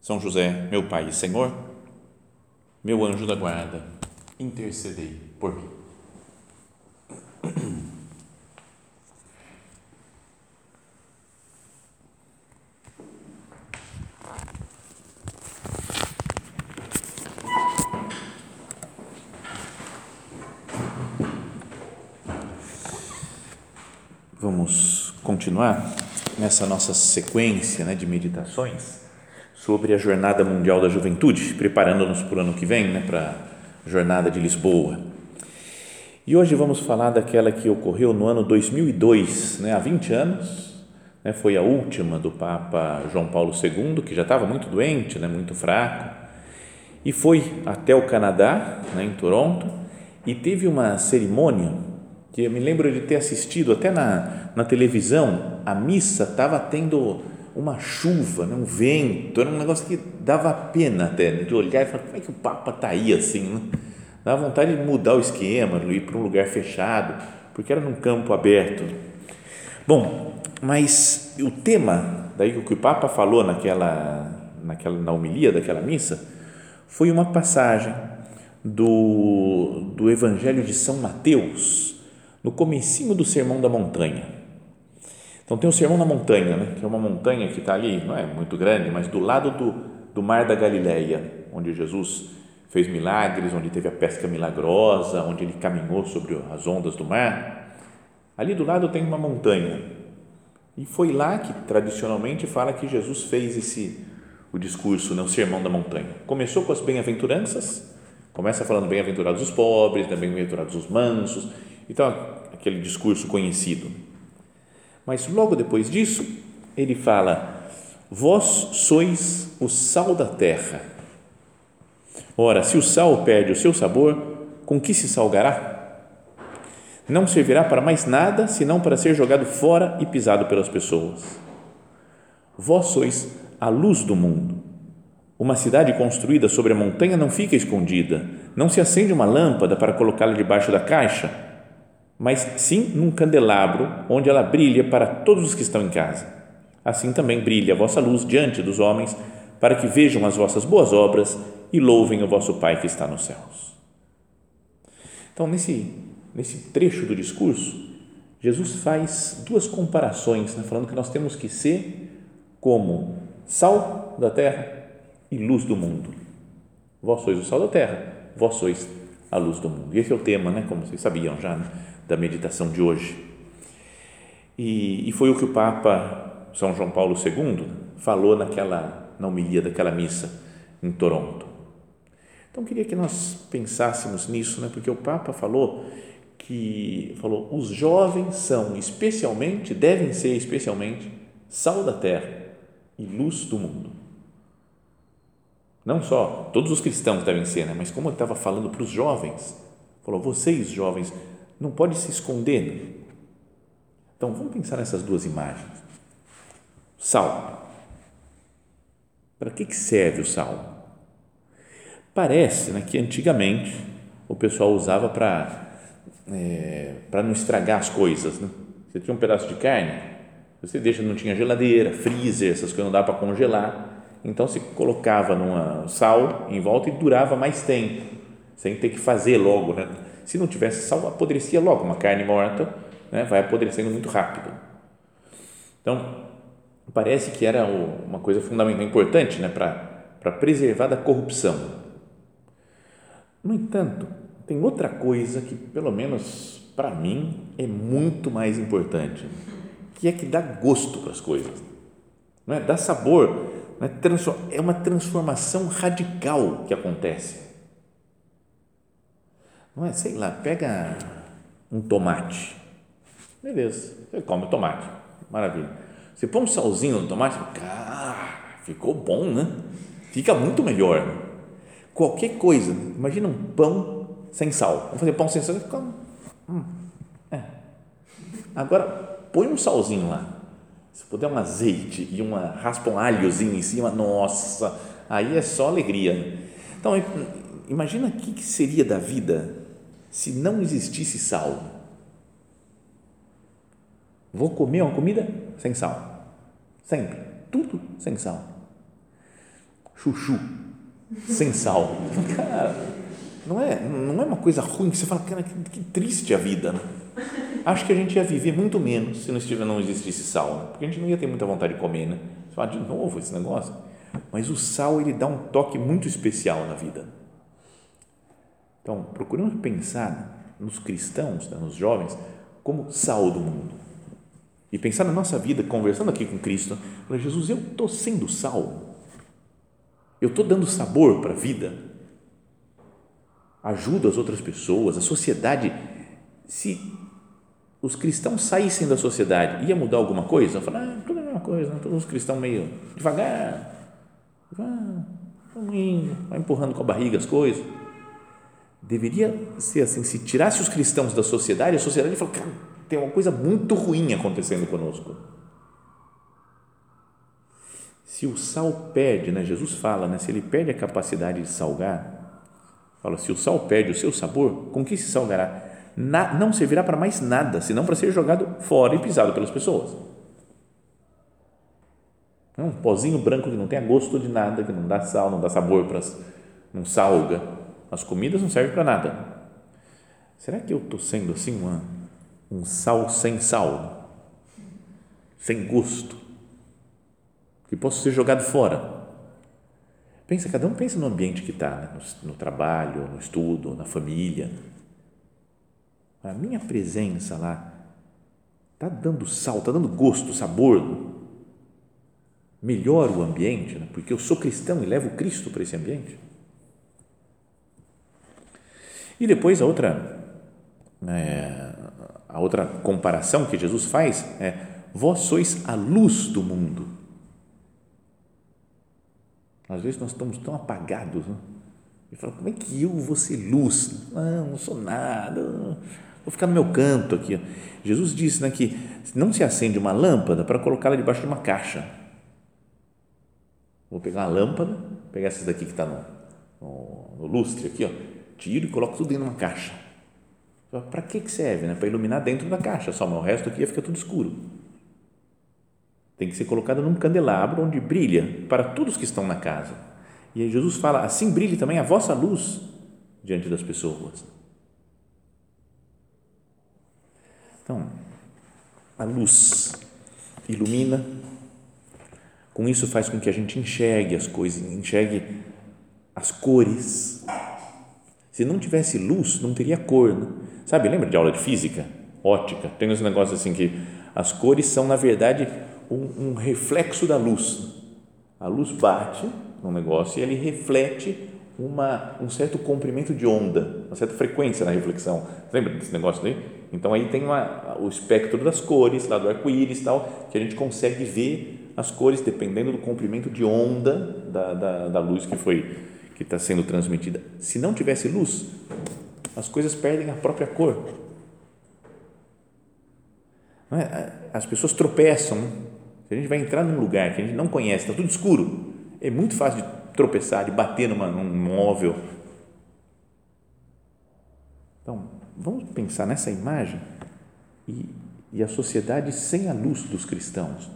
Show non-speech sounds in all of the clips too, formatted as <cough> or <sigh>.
são José, meu Pai e Senhor, meu anjo da guarda, intercedei por mim. Vamos continuar nessa nossa sequência né, de meditações sobre a Jornada Mundial da Juventude, preparando-nos para o ano que vem, né, para a Jornada de Lisboa. E hoje vamos falar daquela que ocorreu no ano 2002, né, há 20 anos, né, foi a última do Papa João Paulo II, que já estava muito doente, né, muito fraco, e foi até o Canadá, né, em Toronto, e teve uma cerimônia que eu me lembro de ter assistido até na, na televisão, a missa estava tendo uma chuva, né, um vento, era um negócio que dava pena até de olhar e falar, como é que o Papa está aí assim? Né? Dava vontade de mudar o esquema, ir para um lugar fechado, porque era num campo aberto. Bom, mas o tema, daí que o Papa falou naquela, naquela, na homilia daquela missa, foi uma passagem do, do Evangelho de São Mateus, no comecinho do Sermão da Montanha então tem o Sermão na Montanha, né? que é uma montanha que está ali, não é muito grande, mas do lado do, do Mar da Galileia, onde Jesus fez milagres, onde teve a pesca milagrosa, onde ele caminhou sobre as ondas do mar. Ali do lado tem uma montanha. E foi lá que tradicionalmente fala que Jesus fez esse o discurso, né? o Sermão da Montanha. Começou com as bem-aventuranças, começa falando bem-aventurados os pobres, bem-aventurados os mansos. Então, aquele discurso conhecido mas logo depois disso, ele fala: Vós sois o sal da terra. Ora, se o sal perde o seu sabor, com que se salgará? Não servirá para mais nada senão para ser jogado fora e pisado pelas pessoas. Vós sois a luz do mundo. Uma cidade construída sobre a montanha não fica escondida, não se acende uma lâmpada para colocá-la debaixo da caixa mas sim num candelabro onde ela brilha para todos os que estão em casa. Assim também brilha a vossa luz diante dos homens, para que vejam as vossas boas obras e louvem o vosso Pai que está nos céus. Então, nesse, nesse trecho do discurso, Jesus faz duas comparações, né, falando que nós temos que ser como sal da terra e luz do mundo. Vós sois o sal da terra, vós sois a luz do mundo. E esse é o tema, né, como vocês sabiam já, né? Da meditação de hoje. E, e, foi o que o Papa São João Paulo II falou naquela na homilia daquela missa em Toronto. Então queria que nós pensássemos nisso, né? Porque o Papa falou que falou os jovens são especialmente devem ser especialmente sal da terra e luz do mundo. Não só todos os cristãos devem ser, né? Mas como ele estava falando para os jovens, falou vocês jovens não pode se esconder. Então vamos pensar nessas duas imagens. Sal. Para que, serve o sal? Parece né, que antigamente o pessoal usava para é, para não estragar as coisas. Né? Você tinha um pedaço de carne, você deixa, não tinha geladeira, freezer, essas coisas não dá para congelar. Então se colocava numa sal em volta e durava mais tempo, sem ter que fazer logo, né? Se não tivesse sal, apodrecia logo. Uma carne morta né, vai apodrecendo muito rápido. Então, parece que era uma coisa fundamental, importante né, para preservar da corrupção. No entanto, tem outra coisa que, pelo menos para mim, é muito mais importante, que é que dá gosto para as coisas, não é? dá sabor, é? é uma transformação radical que acontece não é? Sei lá, pega um tomate. Beleza, você come o tomate. Maravilha. Você põe um salzinho no tomate, cara, ficou bom, né? Fica muito melhor. Qualquer coisa, imagina um pão sem sal. Vamos fazer pão sem sal, fica, hum, é. Agora, põe um salzinho lá. Se puder um azeite e uma raspa um alhozinho em cima, nossa, aí é só alegria. Então, imagina o que seria da vida se não existisse sal. Vou comer uma comida sem sal. Sempre. Tudo sem sal. Chuchu sem sal. <laughs> Cara, não é, não é uma coisa ruim que você fala, cara, que, que triste a vida. Né? Acho que a gente ia viver muito menos se não, estiver, não existisse sal, né? porque a gente não ia ter muita vontade de comer, né? Você fala de novo esse negócio. Mas o sal, ele dá um toque muito especial na vida. Então, procuramos pensar nos cristãos, né, nos jovens, como sal do mundo. E pensar na nossa vida, conversando aqui com Cristo, falar, Jesus, eu estou sendo sal. Eu estou dando sabor para a vida. Ajudo as outras pessoas, a sociedade. Se os cristãos saíssem da sociedade, ia mudar alguma coisa? Falar, ah, tudo é a mesma coisa, né? todos os cristãos meio devagar, indo, vai empurrando com a barriga as coisas. Deveria ser assim, se tirasse os cristãos da sociedade, a sociedade fala, cara, tem uma coisa muito ruim acontecendo conosco. Se o sal perde, né, Jesus fala, né, se ele perde a capacidade de salgar, fala, se o sal perde o seu sabor, com que se salgará? Na, não servirá para mais nada, senão para ser jogado fora e pisado pelas pessoas. Um pozinho branco que não tem gosto de nada, que não dá sal, não dá sabor, para, não salga. As comidas não servem para nada. Será que eu estou sendo assim uma, um sal sem sal? Sem gosto? Que posso ser jogado fora? Pensa, cada um pensa no ambiente que está, né? no, no trabalho, no estudo, na família a minha presença lá está dando sal, está dando gosto, sabor, melhora o ambiente, né? porque eu sou cristão e levo Cristo para esse ambiente. E depois a outra, é, a outra comparação que Jesus faz é: vós sois a luz do mundo. Às vezes nós estamos tão apagados, né? E fala, como é que eu vou ser luz? Não, não sou nada Vou ficar no meu canto aqui. Jesus disse né, que não se acende uma lâmpada para colocá-la debaixo de uma caixa. Vou pegar uma lâmpada, pegar essa daqui que está no, no, no, lustre aqui, ó, tiro e coloco tudo dentro de uma caixa. Para que, serve? Né? Para iluminar dentro da caixa só, mas o resto aqui ia ficar tudo escuro. Tem que ser colocado num candelabro onde brilha para todos que estão na casa. E aí Jesus fala: assim brilhe também a vossa luz diante das pessoas. Então, a luz ilumina, com isso faz com que a gente enxergue as coisas, enxergue as cores. Se não tivesse luz, não teria cor. Né? Sabe, lembra de aula de física? Ótica. Tem uns negócios assim que as cores são, na verdade, um, um reflexo da luz. A luz bate no negócio e ele reflete uma, um certo comprimento de onda, uma certa frequência na reflexão. Lembra desse negócio daí? Então aí tem uma, o espectro das cores, lá do arco-íris tal, que a gente consegue ver as cores dependendo do comprimento de onda da, da, da luz que foi que está sendo transmitida. Se não tivesse luz, as coisas perdem a própria cor. É? As pessoas tropeçam. Se a gente vai entrar num lugar que a gente não conhece, está tudo escuro, é muito fácil de tropeçar, de bater numa, num móvel. Então, vamos pensar nessa imagem e, e a sociedade sem a luz dos cristãos.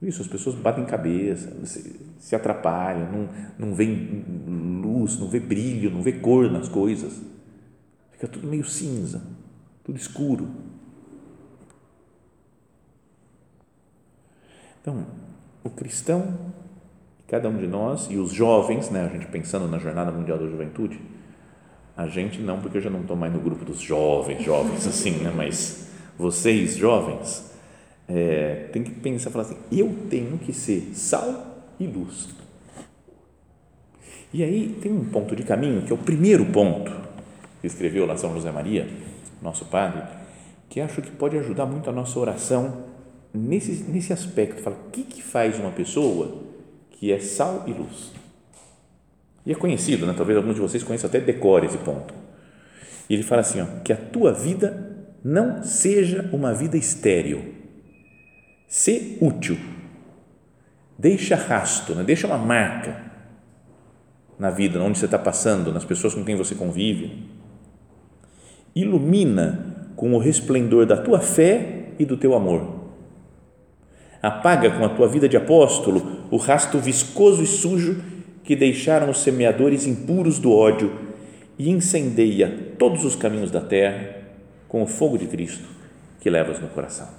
Isso, as pessoas batem cabeça, se, se atrapalham, não, não vê luz, não vê brilho, não vê cor nas coisas. Fica tudo meio cinza, tudo escuro. Então, o cristão, cada um de nós, e os jovens, né, a gente pensando na Jornada Mundial da Juventude, a gente não, porque eu já não estou mais no grupo dos jovens, jovens assim, né? Mas vocês, jovens, é, tem que pensar, falar assim, eu tenho que ser sal e luz. E aí tem um ponto de caminho, que é o primeiro ponto que escreveu lá São José Maria, nosso padre, que acho que pode ajudar muito a nossa oração nesse, nesse aspecto. Fala, o que, que faz uma pessoa que é sal e luz. E é conhecido, né? talvez alguns de vocês conheçam até decore esse ponto. E ele fala assim: ó, que a tua vida não seja uma vida estéril. Sê útil. Deixa rasto, né? deixa uma marca na vida, onde você está passando, nas pessoas com quem você convive. Ilumina com o resplendor da tua fé e do teu amor. Apaga com a tua vida de apóstolo o rasto viscoso e sujo que deixaram os semeadores impuros do ódio e incendeia todos os caminhos da terra com o fogo de Cristo que levas no coração.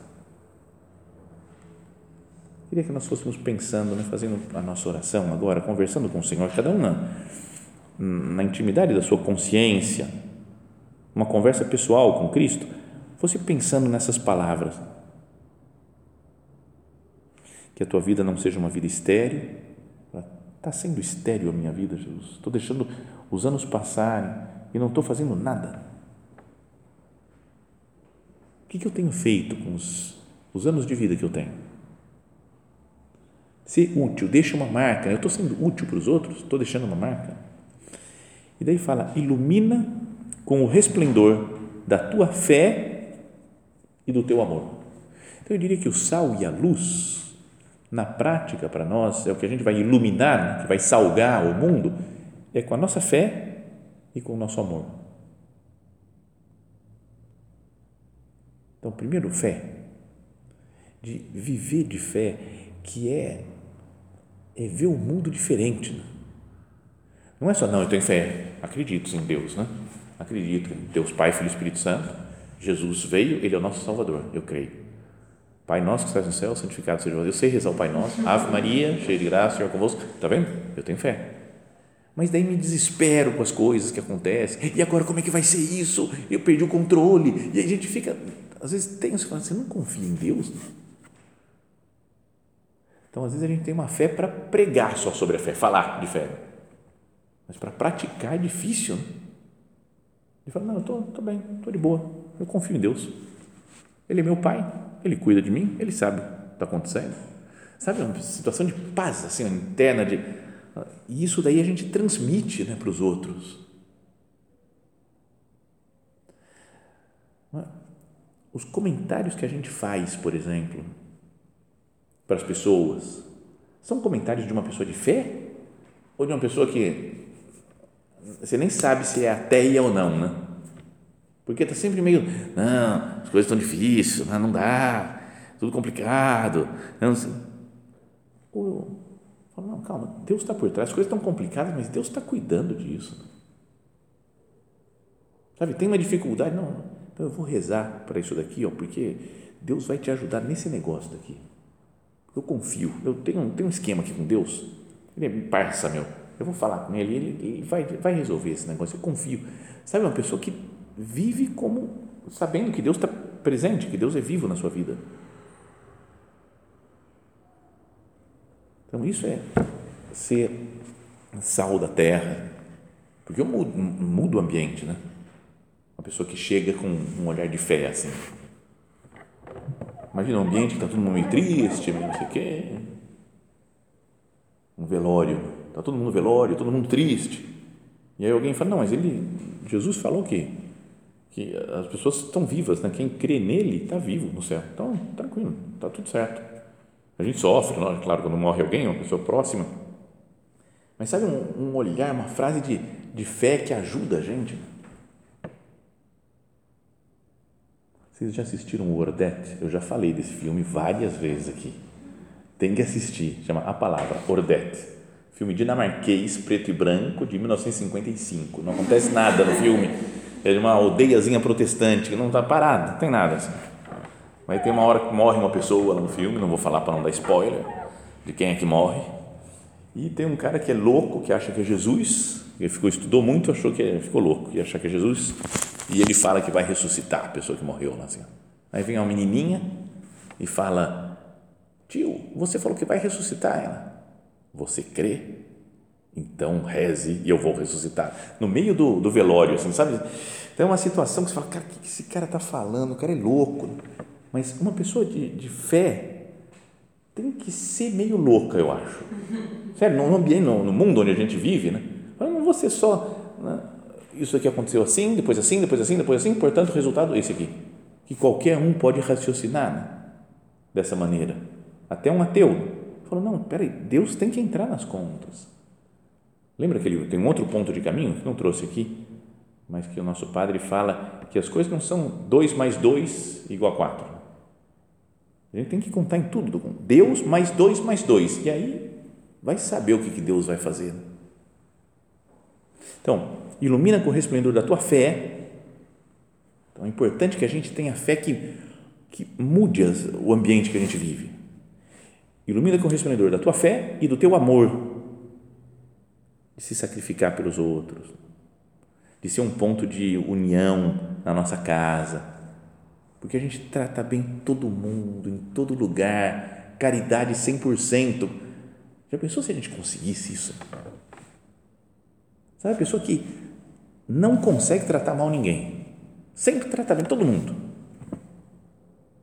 Queria que nós fôssemos pensando, né, fazendo a nossa oração agora, conversando com o Senhor, cada um na, na intimidade da sua consciência, uma conversa pessoal com Cristo, fosse pensando nessas palavras. Que a tua vida não seja uma vida estéril. Está sendo estéril a minha vida, Jesus. Estou deixando os anos passarem e não estou fazendo nada. O que, que eu tenho feito com os, os anos de vida que eu tenho? Ser útil, deixa uma marca. Eu estou sendo útil para os outros? Estou deixando uma marca? E daí fala: ilumina com o resplendor da tua fé e do teu amor. Então eu diria que o sal e a luz, na prática para nós, é o que a gente vai iluminar, né, que vai salgar o mundo, é com a nossa fé e com o nosso amor. Então, primeiro, fé, de viver de fé, que é é ver o mundo diferente. Né? Não é só, não, eu tenho fé, acredito em Deus, né? acredito em Deus Pai, Filho e Espírito Santo, Jesus veio, Ele é o nosso Salvador, eu creio. Pai nosso que estás no céu, santificado seja o Eu sei rezar o Pai nosso, Ave Maria, cheia de graça, Senhor convosco. Está vendo? Eu tenho fé. Mas daí me desespero com as coisas que acontecem. E agora como é que vai ser isso? Eu perdi o controle. E a gente fica, às vezes tem, você fala, você não confia em Deus? Então, às vezes, a gente tem uma fé para pregar só sobre a fé, falar de fé. Mas para praticar é difícil. Né? Ele fala: Não, eu estou bem, estou de boa, eu confio em Deus. Ele é meu pai, ele cuida de mim, ele sabe o que está acontecendo. Sabe, uma situação de paz assim, interna. De, e isso daí a gente transmite né, para os outros. Os comentários que a gente faz, por exemplo, para as pessoas? São comentários de uma pessoa de fé? Ou de uma pessoa que você nem sabe se é ateia ou não, né? Porque está sempre meio, não, as coisas estão difíceis, não, não dá, tudo complicado. Não, ou eu não, calma, Deus está por trás, as coisas estão complicadas, mas Deus está cuidando disso. Sabe, tem uma dificuldade, não, então eu vou rezar para isso daqui, ó, porque Deus vai te ajudar nesse negócio daqui. Eu confio. Eu tenho, tenho um esquema aqui com Deus. Ele é parça, meu. Eu vou falar com ele, ele, ele vai, vai resolver esse negócio. Eu confio. Sabe, uma pessoa que vive como sabendo que Deus está presente, que Deus é vivo na sua vida. Então, isso é ser sal da terra, porque eu mudo, mudo o ambiente, né? Uma pessoa que chega com um olhar de fé, assim. Imagina um ambiente que está todo mundo meio triste, meio não sei o quê. Um velório, está todo mundo velório, todo mundo triste. E aí alguém fala, não, mas ele, Jesus falou que, que as pessoas estão vivas, né? quem crê nele está vivo no céu. Então, tranquilo, está tudo certo. A gente sofre, claro, quando morre alguém, uma pessoa próxima. Mas sabe um, um olhar, uma frase de, de fé que ajuda a gente? Vocês já assistiram o Ordete? Eu já falei desse filme várias vezes aqui. Tem que assistir. Chama A Palavra, Ordete. Filme dinamarquês, preto e branco, de 1955. Não acontece nada no filme. É de uma aldeiazinha protestante que não está parada, não tem nada assim. Mas tem uma hora que morre uma pessoa lá no filme, não vou falar para não dar spoiler de quem é que morre. E tem um cara que é louco, que acha que é Jesus. Ele ficou, estudou muito, achou que é, ficou louco, e acha que é Jesus e ele fala que vai ressuscitar a pessoa que morreu lá assim. Aí vem uma menininha e fala: Tio, você falou que vai ressuscitar ela. Você crê? Então reze e eu vou ressuscitar. No meio do, do velório, assim, sabe? Então é uma situação que você fala: Cara, o que esse cara está falando? O cara é louco. Mas uma pessoa de, de fé tem que ser meio louca, eu acho. Sério, no ambiente, no, no mundo onde a gente vive, né? Não vou ser só. Né? Isso aqui aconteceu assim, depois assim, depois assim, depois assim, portanto, o resultado é esse aqui. Que qualquer um pode raciocinar né? dessa maneira. Até um ateu. Falou, não, peraí, Deus tem que entrar nas contas. Lembra que ele tem um outro ponto de caminho, que não trouxe aqui, mas que o nosso padre fala que as coisas não são 2 mais 2 igual a 4. A gente tem que contar em tudo. Deus mais 2 mais 2. E aí vai saber o que, Deus vai fazer. Então, ilumina com o resplendor da tua fé. Então, é importante que a gente tenha fé que, que mude o ambiente que a gente vive. Ilumina com o resplendor da tua fé e do teu amor de se sacrificar pelos outros, de ser um ponto de união na nossa casa, porque a gente trata bem todo mundo, em todo lugar, caridade 100%. Já pensou se a gente conseguisse isso? Sabe, a pessoa que não consegue tratar mal ninguém, sempre trata bem todo mundo,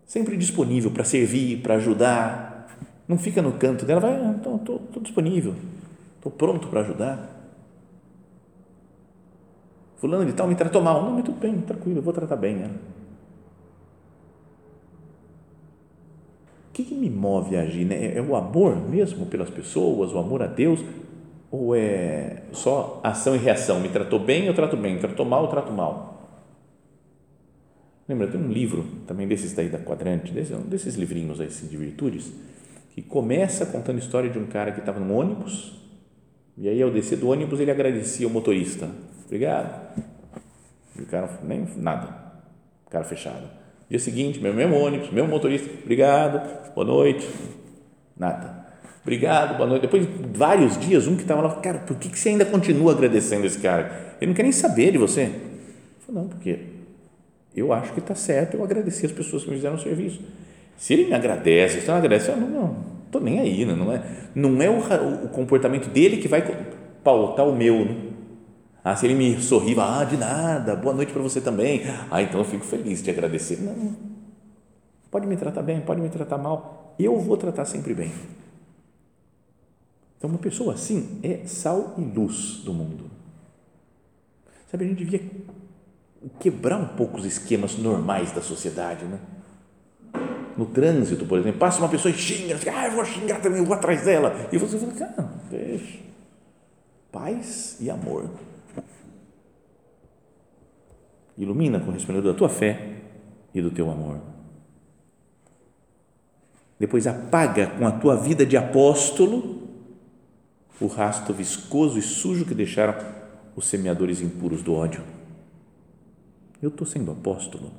sempre disponível para servir, para ajudar, não fica no canto dela, vai, estou disponível, estou pronto para ajudar. Fulano de tal me tratou mal. Não, mas tudo bem, tranquilo, eu vou tratar bem ela. O que, que me move a agir? Né? É o amor mesmo pelas pessoas, o amor a Deus? Ou é só ação e reação? Me tratou bem, eu trato bem. Me tratou mal, eu trato mal. Lembra, tem um livro também desses daí da Quadrante, desses, desses livrinhos aí, assim, de virtudes, que começa contando a história de um cara que estava no ônibus e aí ao descer do ônibus ele agradecia o motorista Obrigado. E o cara, nem nada. O cara fechado. Dia seguinte, mesmo ônibus, meu motorista, obrigado, boa noite. Nada. Obrigado, boa noite. Depois de vários dias, um que estava lá, cara, por que, você ainda continua agradecendo esse cara? Ele não quer nem saber de você. Eu falei, não, porque eu acho que está certo eu agradecer as pessoas que me fizeram o serviço. Se ele me agradece, se não agradece, eu não, não estou nem aí, né? não é, não é o, o comportamento dele que vai pautar o meu, né? Ah, se ele me sorriva, ah, de nada, boa noite para você também. Ah, então eu fico feliz de agradecer. Não, pode me tratar bem, pode me tratar mal, eu vou tratar sempre bem. Então, uma pessoa assim é sal e luz do mundo. Sabe, a gente devia quebrar um pouco os esquemas normais da sociedade, né? No trânsito, por exemplo, passa uma pessoa e xinga, ah, eu vou xingar também, eu vou atrás dela. E você fala, cara, deixa. Paz e amor ilumina com o resplendor da tua fé e do teu amor. Depois apaga com a tua vida de apóstolo o rastro viscoso e sujo que deixaram os semeadores impuros do ódio. Eu estou sendo apóstolo,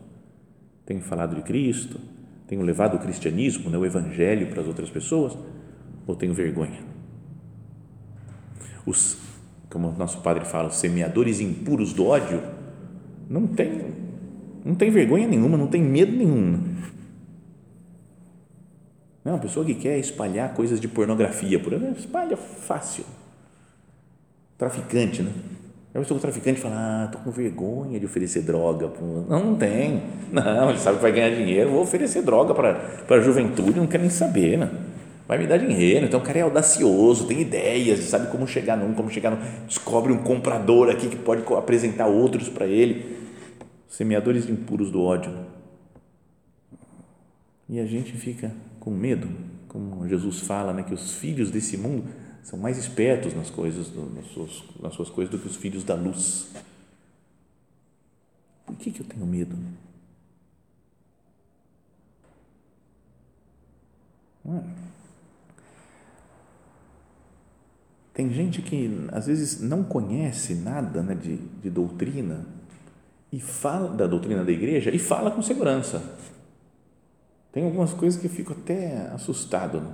tenho falado de Cristo, tenho levado o cristianismo, né, o evangelho para as outras pessoas, ou tenho vergonha? Os, como nosso padre fala, os semeadores impuros do ódio não tem, não tem vergonha nenhuma, não tem medo nenhum. Não, uma pessoa que quer espalhar coisas de pornografia, por exemplo, espalha fácil. Traficante, né? A pessoa traficante fala, ah, estou com vergonha de oferecer droga. Não, não tem. Não, ele sabe que vai ganhar dinheiro, vou oferecer droga para a juventude, não quer nem saber, né? Vai me dar dinheiro. Então o cara é audacioso, tem ideias, sabe como chegar num, como chegar num. Descobre um comprador aqui que pode apresentar outros para ele semeadores impuros do ódio. E a gente fica com medo, como Jesus fala, né, que os filhos desse mundo são mais espertos nas coisas, nas suas, nas suas coisas do que os filhos da luz. Por que, que eu tenho medo? É? Tem gente que às vezes não conhece nada né, de, de doutrina e fala da doutrina da igreja e fala com segurança. Tem algumas coisas que eu fico até assustado. Né?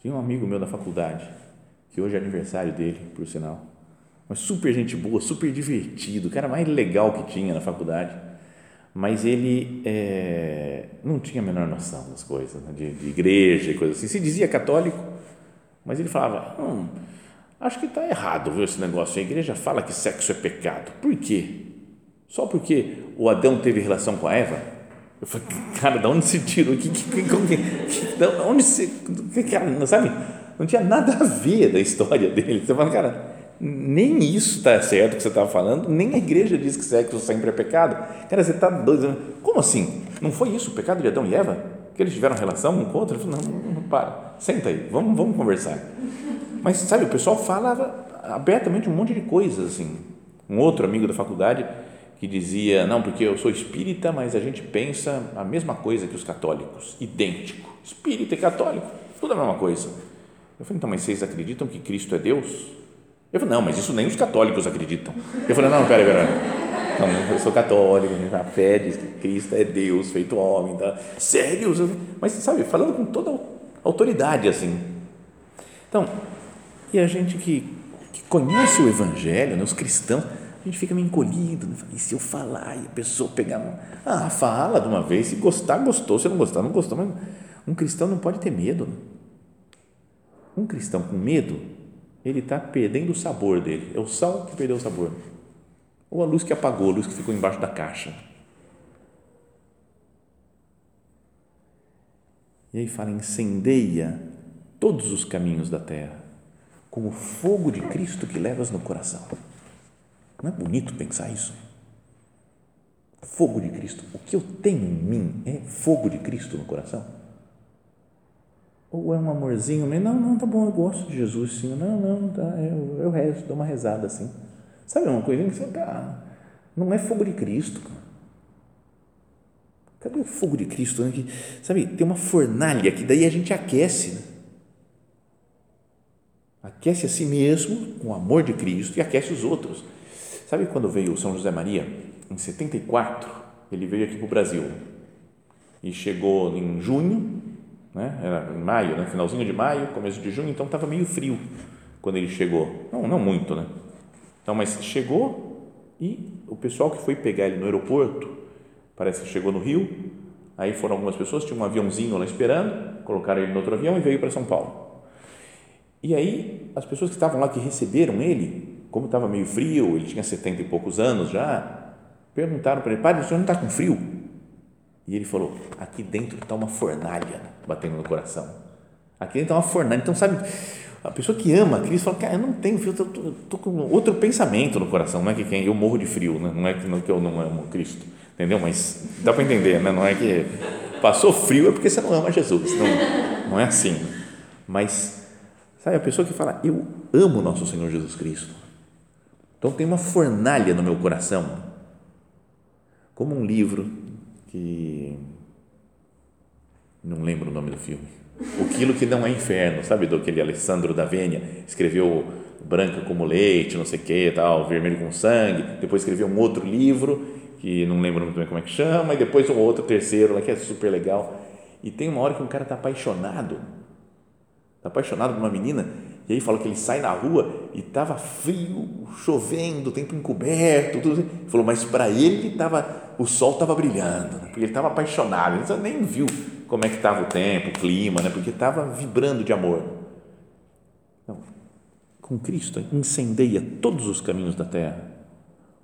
Tinha um amigo meu da faculdade, que hoje é aniversário dele, por sinal, mas super gente boa, super divertido, o cara mais legal que tinha na faculdade, mas ele é, não tinha a menor noção das coisas, né? de, de, igreja e coisas assim. Se dizia católico, mas ele falava, hum, Acho que está errado viu, esse negócio. A igreja fala que sexo é pecado. Por quê? Só porque o Adão teve relação com a Eva? Eu falei, cara, de onde se tirou? Que, que, que, que, de onde se. Que, sabe? Não tinha nada a ver da história dele. Você fala, cara, nem isso está certo que você estava falando, nem a igreja diz que sexo sempre é pecado. Cara, você está doido. Como assim? Não foi isso o pecado de Adão e Eva? Que eles tiveram relação um com o outro? Eu falei, não, não, não, para, senta aí, vamos, vamos conversar. Mas, sabe, o pessoal falava abertamente um monte de coisas, assim. Um outro amigo da faculdade que dizia, não, porque eu sou espírita, mas a gente pensa a mesma coisa que os católicos, idêntico. Espírita e católico, tudo a mesma coisa. Eu falei, então, mas vocês acreditam que Cristo é Deus? Eu falei, não, mas isso nem os católicos acreditam. Eu falei, não, peraí, peraí. Não, eu sou católico, a fé diz que Cristo é Deus feito homem. Tá? Sério? Mas, sabe, falando com toda autoridade, assim. Então, e a gente que, que conhece o Evangelho, né, os cristãos, a gente fica meio encolhido. Né? E se eu falar e a pessoa pegar. Ah, fala de uma vez. Se gostar, gostou. Se não gostar, não gostou. Mas um cristão não pode ter medo. Né? Um cristão com medo ele está perdendo o sabor dele. É o sal que perdeu o sabor. Ou a luz que apagou, a luz que ficou embaixo da caixa. E aí fala: incendeia todos os caminhos da terra, como fogo de Cristo que levas no coração. Não é bonito pensar isso? Fogo de Cristo. O que eu tenho em mim é fogo de Cristo no coração? Ou é um amorzinho não, não, tá bom, eu gosto de Jesus, sim, não, não, tá, eu, eu rezo, dou uma rezada assim. Sabe uma coisinha que você, tá, não é fogo de Cristo, Cadê o fogo de Cristo? Né? Que, sabe, tem uma fornalha que daí a gente aquece, né? aquece a si mesmo com o amor de Cristo e aquece os outros. Sabe quando veio São José Maria, em 74, ele veio aqui para o Brasil e chegou em junho né? Era em maio, né? finalzinho de maio, começo de junho, então estava meio frio quando ele chegou. Não, não muito, né? Então, mas chegou e o pessoal que foi pegar ele no aeroporto, parece que chegou no Rio, aí foram algumas pessoas, tinha um aviãozinho lá esperando, colocaram ele no outro avião e veio para São Paulo. E aí, as pessoas que estavam lá que receberam ele, como estava meio frio, ele tinha setenta e poucos anos já, perguntaram para ele, padre, o senhor não está com frio? E ele falou: aqui dentro está uma fornalha batendo no coração. Aqui dentro está uma fornalha. Então, sabe, a pessoa que ama Cristo fala: cara, eu não tenho frio, eu estou com outro pensamento no coração. Não é que quem, eu morro de frio, né? não é que, não, que eu não amo Cristo, entendeu? Mas dá para entender, né? não é que passou frio é porque você não ama Jesus. Não, não é assim. Mas, sabe, a pessoa que fala: eu amo nosso Senhor Jesus Cristo. Então, tem uma fornalha no meu coração. Como um livro que não lembro o nome do filme. O Quilo que não é inferno, sabe do aquele Alessandro da Venha, escreveu Branca como leite, não sei o que, tal, Vermelho com sangue, depois escreveu um outro livro que não lembro muito bem como é que chama, e depois um outro terceiro lá que é super legal. E tem uma hora que um cara está apaixonado, está apaixonado por uma menina, e aí fala que ele sai na rua e estava frio, chovendo, tempo encoberto, tudo assim. Falou, mas para ele tava o sol estava brilhando, né? porque ele estava apaixonado, ele nem viu como é que estava o tempo, o clima, né? porque estava vibrando de amor. Então, com Cristo, incendeia todos os caminhos da terra,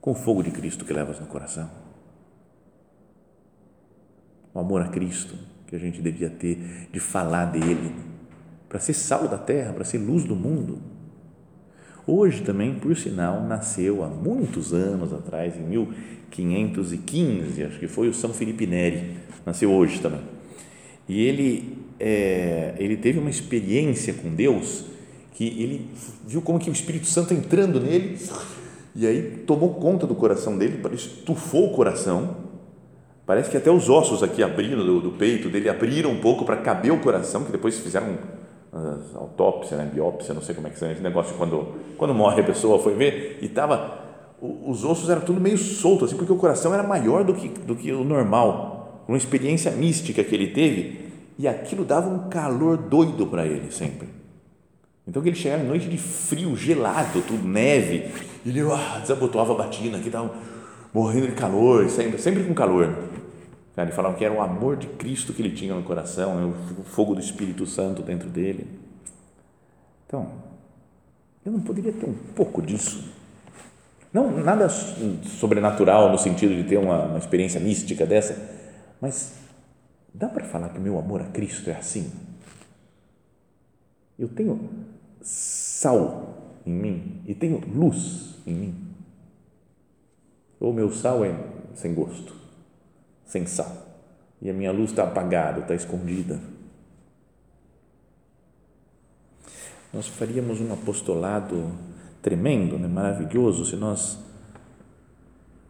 com o fogo de Cristo que levas no coração. O amor a Cristo que a gente devia ter, de falar dele, para ser sal da terra, para ser luz do mundo. Hoje também, por sinal, nasceu há muitos anos atrás, em 1515, acho que foi o São Felipe Neri, nasceu hoje também. E ele, é, ele teve uma experiência com Deus que ele viu como que o Espírito Santo entrando nele e aí tomou conta do coração dele, estufou o coração. Parece que até os ossos aqui abrindo do, do peito dele abriram um pouco para caber o coração, que depois fizeram autópsia, né, biópsia, não sei como é que é esse negócio quando quando morre a pessoa foi ver e tava os ossos eram tudo meio solto assim porque o coração era maior do que do que o normal uma experiência mística que ele teve e aquilo dava um calor doido para ele sempre. Então que ele chegava em noite de frio gelado tudo neve e ele ah, desabotoava a batina que estava morrendo de calor sempre sempre com calor Ele falava que era o amor de Cristo que ele tinha no coração, né? o fogo do Espírito Santo dentro dele. Então, eu não poderia ter um pouco disso. Não nada sobrenatural no sentido de ter uma, uma experiência mística dessa, Mas dá para falar que o meu amor a Cristo é assim? Eu tenho sal em mim e tenho luz em mim. Ou meu sal é sem gosto, sem sal, e a minha luz está apagada, está escondida. Nós faríamos um apostolado tremendo, né? maravilhoso, se nós,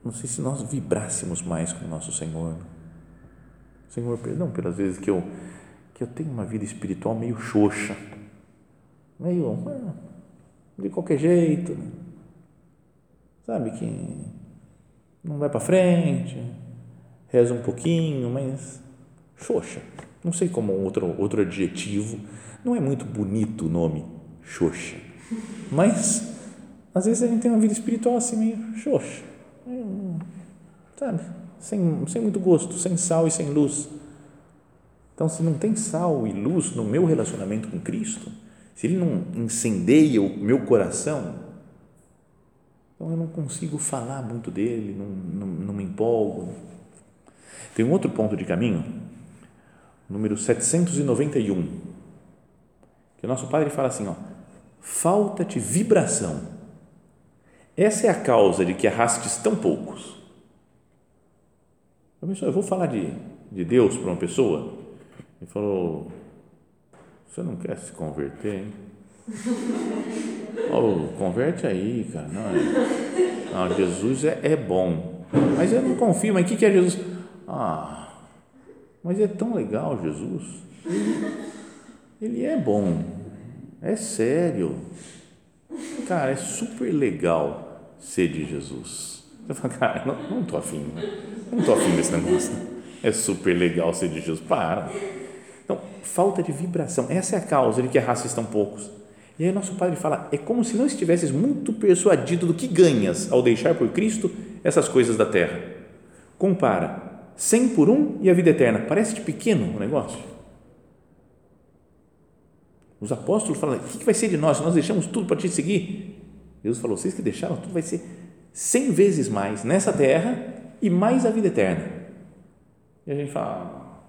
não sei se nós vibrássemos mais com o nosso Senhor. Senhor, perdão pelas vezes que eu, que eu tenho uma vida espiritual meio xoxa, meio de qualquer jeito, né? sabe que não vai para frente, reza um pouquinho, mas xoxa. Não sei como outro outro adjetivo. Não é muito bonito o nome xoxa, mas às vezes a gente tem uma vida espiritual assim meio xoxa, sabe? Sem, sem muito gosto, sem sal e sem luz. Então, se não tem sal e luz no meu relacionamento com Cristo, se Ele não incendeia o meu coração, então eu não consigo falar muito dele, não, não, não me empolgo. Tem um outro ponto de caminho, número 791, que o nosso padre fala assim: ó, falta-te vibração. Essa é a causa de que arrastes tão poucos. Eu vou falar de, de Deus para uma pessoa. Ele falou: Você não quer se converter, hein? <laughs> Oh, converte aí, cara. Não, é, não Jesus é, é, bom. Mas eu não confio. Mas o que, que é Jesus? Ah, mas é tão legal Jesus. Ele, é bom. É sério. Cara, é super legal ser de Jesus. Eu falo, cara, não, não tô afim. Né? Não tô afim desse negócio. É super legal ser de Jesus. Para. Então, falta de vibração. Essa é a causa de que a raça estão poucos e aí nosso padre fala, é como se não estivesses muito persuadido do que ganhas ao deixar por Cristo essas coisas da terra. Compara, 100 por um e a vida eterna. Parece-te pequeno o negócio? Os apóstolos falam, o que vai ser de nós nós deixamos tudo para te seguir? Deus falou, vocês que deixaram tudo vai ser 100 vezes mais nessa terra e mais a vida eterna. E a gente fala, ah,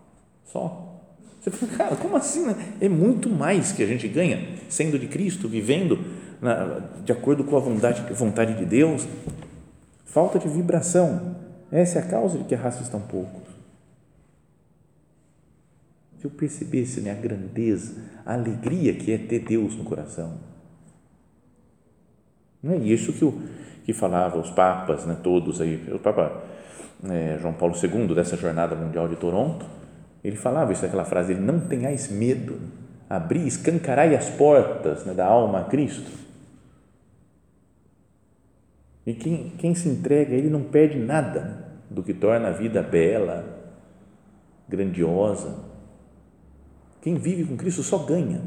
só? Você fala, cara, como assim? Né? É muito mais que a gente ganha sendo de Cristo, vivendo na, de acordo com a vontade de Deus. Falta de vibração. Essa é a causa de que a raça estão poucos. Se eu percebesse né, a grandeza, a alegria que é ter Deus no coração. Não é isso que, o, que falava os papas, né, todos aí, o Papa é, João Paulo II, dessa Jornada Mundial de Toronto, ele falava isso naquela frase, ele não tenhais medo, abri, escancarai as portas né, da alma a Cristo. E quem, quem se entrega, ele não perde nada do que torna a vida bela, grandiosa. Quem vive com Cristo só ganha,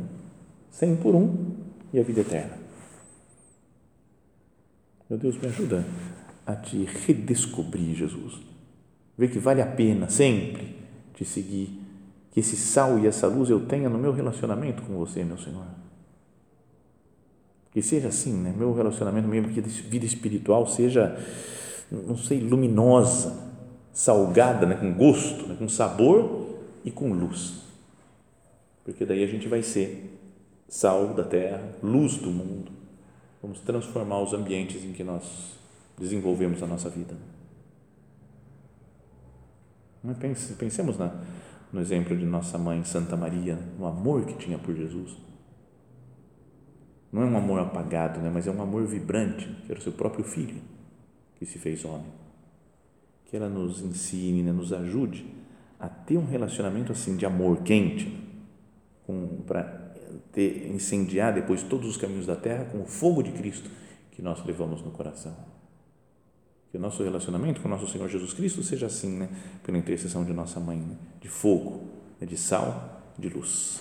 cem por um e a vida eterna. Meu Deus, me ajuda a te redescobrir, Jesus. Ver que vale a pena sempre te seguir, que esse sal e essa luz eu tenha no meu relacionamento com você, meu Senhor. Que seja assim, né? meu relacionamento, minha vida espiritual seja, não sei, luminosa, salgada, né? com gosto, né? com sabor e com luz. Porque daí a gente vai ser sal da terra, luz do mundo. Vamos transformar os ambientes em que nós desenvolvemos a nossa vida. Pensemos na, no exemplo de nossa mãe Santa Maria, no amor que tinha por Jesus. Não é um amor apagado, né? mas é um amor vibrante, que era o seu próprio filho que se fez homem. Que ela nos ensine, né? nos ajude a ter um relacionamento assim de amor quente, para incendiar depois todos os caminhos da terra com o fogo de Cristo que nós levamos no coração. Que o nosso relacionamento com o nosso Senhor Jesus Cristo seja assim, né? pela intercessão de nossa mãe, né? de fogo, né? de sal, de luz.